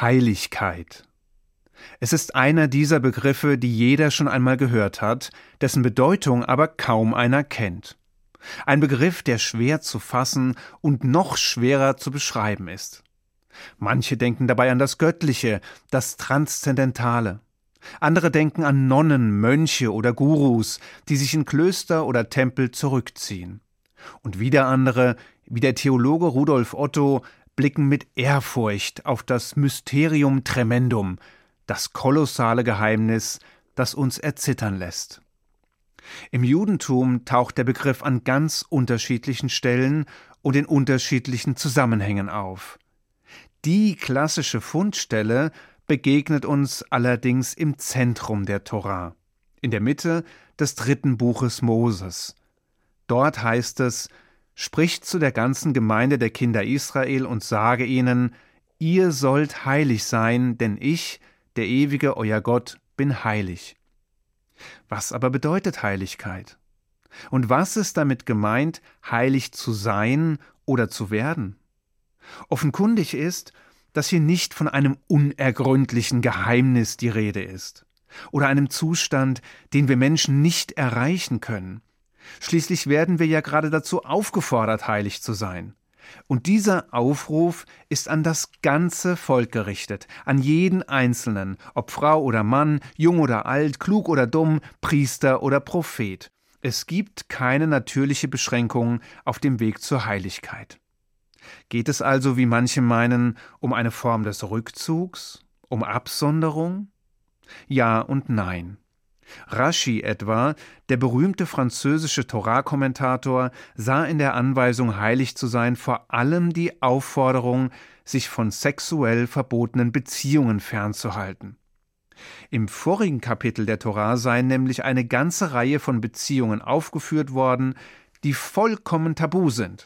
Heiligkeit. Es ist einer dieser Begriffe, die jeder schon einmal gehört hat, dessen Bedeutung aber kaum einer kennt. Ein Begriff, der schwer zu fassen und noch schwerer zu beschreiben ist. Manche denken dabei an das Göttliche, das Transzendentale. Andere denken an Nonnen, Mönche oder Gurus, die sich in Klöster oder Tempel zurückziehen. Und wieder andere, wie der Theologe Rudolf Otto, blicken mit Ehrfurcht auf das Mysterium Tremendum, das kolossale Geheimnis, das uns erzittern lässt. Im Judentum taucht der Begriff an ganz unterschiedlichen Stellen und in unterschiedlichen Zusammenhängen auf. Die klassische Fundstelle begegnet uns allerdings im Zentrum der Torah, in der Mitte des dritten Buches Moses. Dort heißt es, spricht zu der ganzen Gemeinde der Kinder Israel und sage ihnen, ihr sollt heilig sein, denn ich, der ewige euer Gott, bin heilig. Was aber bedeutet Heiligkeit? Und was ist damit gemeint, heilig zu sein oder zu werden? Offenkundig ist, dass hier nicht von einem unergründlichen Geheimnis die Rede ist oder einem Zustand, den wir Menschen nicht erreichen können. Schließlich werden wir ja gerade dazu aufgefordert, heilig zu sein. Und dieser Aufruf ist an das ganze Volk gerichtet, an jeden Einzelnen, ob Frau oder Mann, jung oder alt, klug oder dumm, Priester oder Prophet. Es gibt keine natürliche Beschränkung auf dem Weg zur Heiligkeit. Geht es also, wie manche meinen, um eine Form des Rückzugs, um Absonderung? Ja und nein. Rashi etwa, der berühmte französische Torah-Kommentator, sah in der Anweisung, heilig zu sein, vor allem die Aufforderung, sich von sexuell verbotenen Beziehungen fernzuhalten. Im vorigen Kapitel der Torah seien nämlich eine ganze Reihe von Beziehungen aufgeführt worden, die vollkommen tabu sind.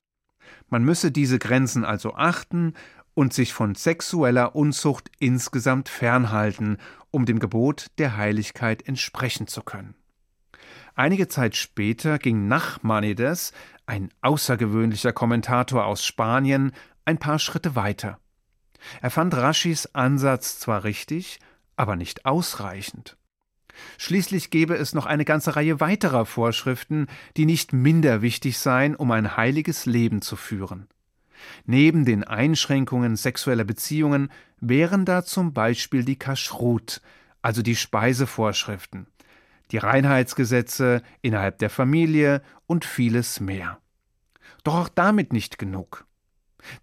Man müsse diese Grenzen also achten und sich von sexueller Unzucht insgesamt fernhalten, um dem Gebot der Heiligkeit entsprechen zu können. Einige Zeit später ging Nachmanides, ein außergewöhnlicher Kommentator aus Spanien, ein paar Schritte weiter. Er fand Raschis Ansatz zwar richtig, aber nicht ausreichend. Schließlich gäbe es noch eine ganze Reihe weiterer Vorschriften, die nicht minder wichtig seien, um ein heiliges Leben zu führen. Neben den Einschränkungen sexueller Beziehungen wären da zum Beispiel die Kashrut, also die Speisevorschriften, die Reinheitsgesetze innerhalb der Familie und vieles mehr. Doch auch damit nicht genug.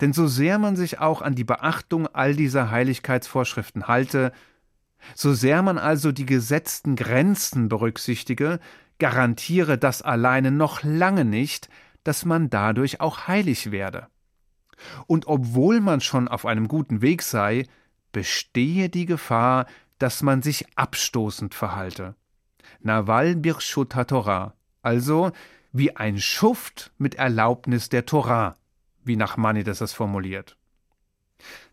Denn so sehr man sich auch an die Beachtung all dieser Heiligkeitsvorschriften halte, so sehr man also die gesetzten Grenzen berücksichtige, garantiere das alleine noch lange nicht, dass man dadurch auch heilig werde. Und obwohl man schon auf einem guten Weg sei, bestehe die Gefahr, dass man sich abstoßend verhalte. Nawal Birshut Torah, also wie ein Schuft mit Erlaubnis der Torah, wie Nachmanides es formuliert.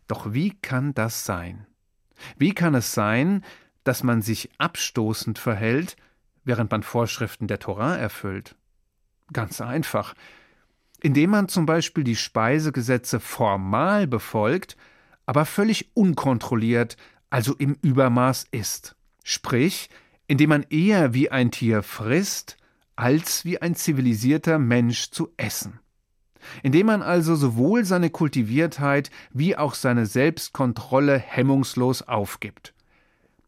Doch wie kann das sein? Wie kann es sein, dass man sich abstoßend verhält, während man Vorschriften der Torah erfüllt? Ganz einfach. Indem man zum Beispiel die Speisegesetze formal befolgt, aber völlig unkontrolliert, also im Übermaß isst. Sprich, indem man eher wie ein Tier frisst, als wie ein zivilisierter Mensch zu essen indem man also sowohl seine Kultiviertheit wie auch seine Selbstkontrolle hemmungslos aufgibt.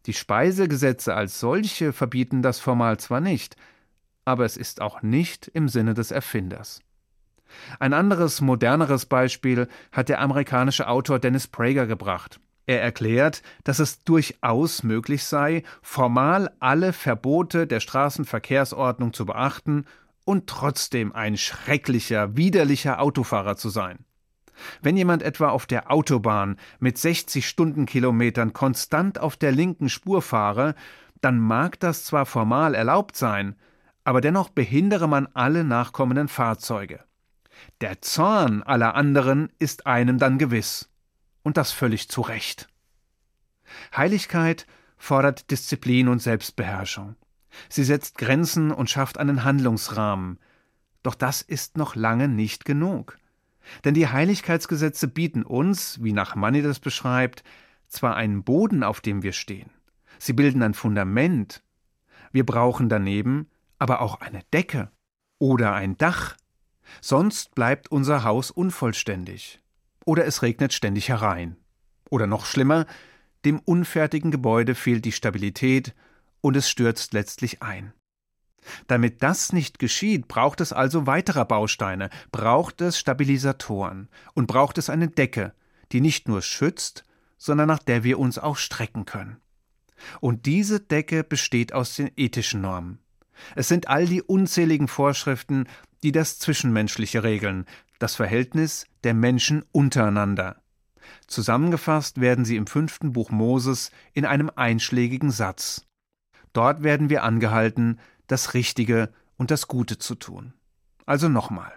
Die Speisegesetze als solche verbieten das formal zwar nicht, aber es ist auch nicht im Sinne des Erfinders. Ein anderes, moderneres Beispiel hat der amerikanische Autor Dennis Prager gebracht. Er erklärt, dass es durchaus möglich sei, formal alle Verbote der Straßenverkehrsordnung zu beachten und trotzdem ein schrecklicher, widerlicher Autofahrer zu sein. Wenn jemand etwa auf der Autobahn mit 60 Stundenkilometern konstant auf der linken Spur fahre, dann mag das zwar formal erlaubt sein, aber dennoch behindere man alle nachkommenden Fahrzeuge. Der Zorn aller anderen ist einem dann gewiss, und das völlig zu Recht. Heiligkeit fordert Disziplin und Selbstbeherrschung. Sie setzt Grenzen und schafft einen Handlungsrahmen. Doch das ist noch lange nicht genug. Denn die Heiligkeitsgesetze bieten uns, wie Nachmanides beschreibt, zwar einen Boden, auf dem wir stehen, sie bilden ein Fundament, wir brauchen daneben aber auch eine Decke oder ein Dach, sonst bleibt unser Haus unvollständig oder es regnet ständig herein. Oder noch schlimmer, dem unfertigen Gebäude fehlt die Stabilität und es stürzt letztlich ein. Damit das nicht geschieht, braucht es also weiterer Bausteine, braucht es Stabilisatoren und braucht es eine Decke, die nicht nur schützt, sondern nach der wir uns auch strecken können. Und diese Decke besteht aus den ethischen Normen. Es sind all die unzähligen Vorschriften, die das Zwischenmenschliche regeln, das Verhältnis der Menschen untereinander. Zusammengefasst werden sie im fünften Buch Moses in einem einschlägigen Satz. Dort werden wir angehalten, das Richtige und das Gute zu tun. Also nochmal.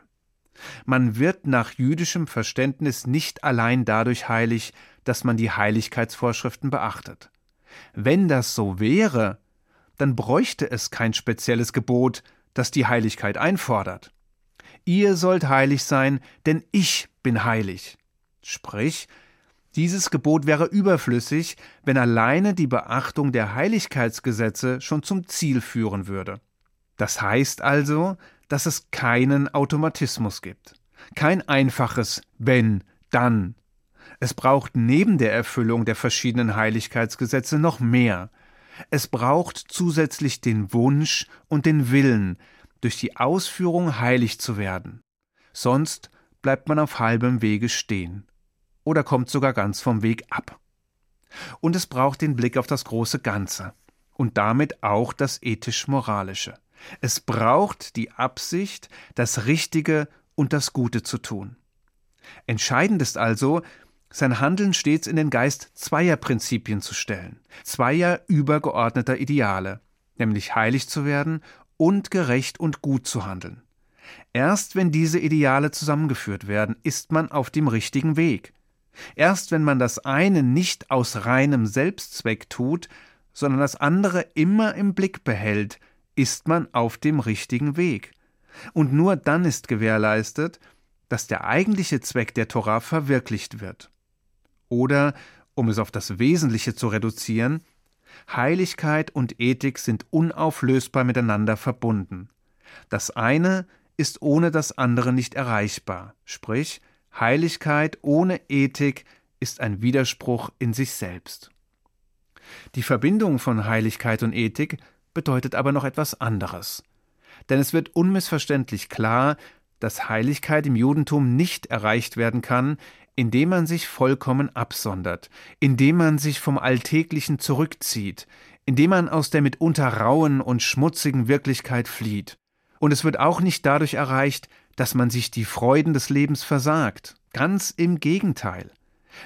Man wird nach jüdischem Verständnis nicht allein dadurch heilig, dass man die Heiligkeitsvorschriften beachtet. Wenn das so wäre, dann bräuchte es kein spezielles Gebot, das die Heiligkeit einfordert. Ihr sollt heilig sein, denn ich bin heilig. Sprich, dieses Gebot wäre überflüssig, wenn alleine die Beachtung der Heiligkeitsgesetze schon zum Ziel führen würde. Das heißt also, dass es keinen Automatismus gibt. Kein einfaches wenn, dann. Es braucht neben der Erfüllung der verschiedenen Heiligkeitsgesetze noch mehr. Es braucht zusätzlich den Wunsch und den Willen, durch die Ausführung heilig zu werden. Sonst bleibt man auf halbem Wege stehen oder kommt sogar ganz vom Weg ab. Und es braucht den Blick auf das große Ganze und damit auch das ethisch-moralische. Es braucht die Absicht, das Richtige und das Gute zu tun. Entscheidend ist also, sein Handeln stets in den Geist zweier Prinzipien zu stellen, zweier übergeordneter Ideale, nämlich heilig zu werden und gerecht und gut zu handeln. Erst wenn diese Ideale zusammengeführt werden, ist man auf dem richtigen Weg. Erst wenn man das eine nicht aus reinem Selbstzweck tut, sondern das andere immer im Blick behält, ist man auf dem richtigen Weg. Und nur dann ist gewährleistet, dass der eigentliche Zweck der Torah verwirklicht wird. Oder, um es auf das Wesentliche zu reduzieren, Heiligkeit und Ethik sind unauflösbar miteinander verbunden. Das eine ist ohne das andere nicht erreichbar, sprich Heiligkeit ohne Ethik ist ein Widerspruch in sich selbst. Die Verbindung von Heiligkeit und Ethik bedeutet aber noch etwas anderes. Denn es wird unmissverständlich klar, dass Heiligkeit im Judentum nicht erreicht werden kann, indem man sich vollkommen absondert, indem man sich vom Alltäglichen zurückzieht, indem man aus der mitunter rauen und schmutzigen Wirklichkeit flieht. Und es wird auch nicht dadurch erreicht, dass man sich die Freuden des Lebens versagt. Ganz im Gegenteil.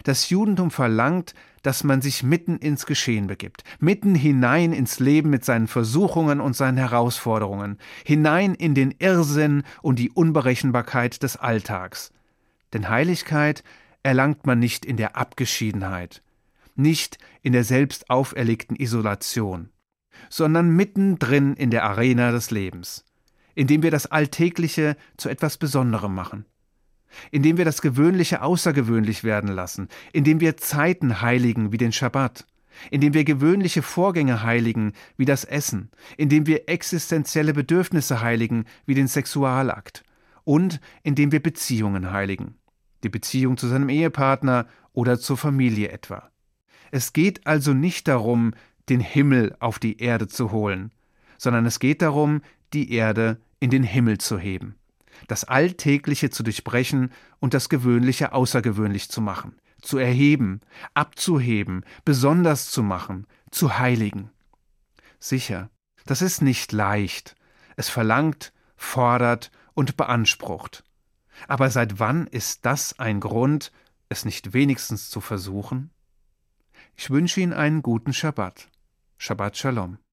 Das Judentum verlangt, dass man sich mitten ins Geschehen begibt, mitten hinein ins Leben mit seinen Versuchungen und seinen Herausforderungen, hinein in den Irrsinn und die Unberechenbarkeit des Alltags. Denn Heiligkeit erlangt man nicht in der Abgeschiedenheit, nicht in der selbst auferlegten Isolation, sondern mittendrin in der Arena des Lebens, indem wir das Alltägliche zu etwas Besonderem machen indem wir das Gewöhnliche außergewöhnlich werden lassen, indem wir Zeiten heiligen wie den Schabbat, indem wir gewöhnliche Vorgänge heiligen wie das Essen, indem wir existenzielle Bedürfnisse heiligen wie den Sexualakt und indem wir Beziehungen heiligen, die Beziehung zu seinem Ehepartner oder zur Familie etwa. Es geht also nicht darum, den Himmel auf die Erde zu holen, sondern es geht darum, die Erde in den Himmel zu heben das Alltägliche zu durchbrechen und das Gewöhnliche außergewöhnlich zu machen, zu erheben, abzuheben, besonders zu machen, zu heiligen. Sicher, das ist nicht leicht, es verlangt, fordert und beansprucht. Aber seit wann ist das ein Grund, es nicht wenigstens zu versuchen? Ich wünsche Ihnen einen guten Schabbat. Shabbat Shalom.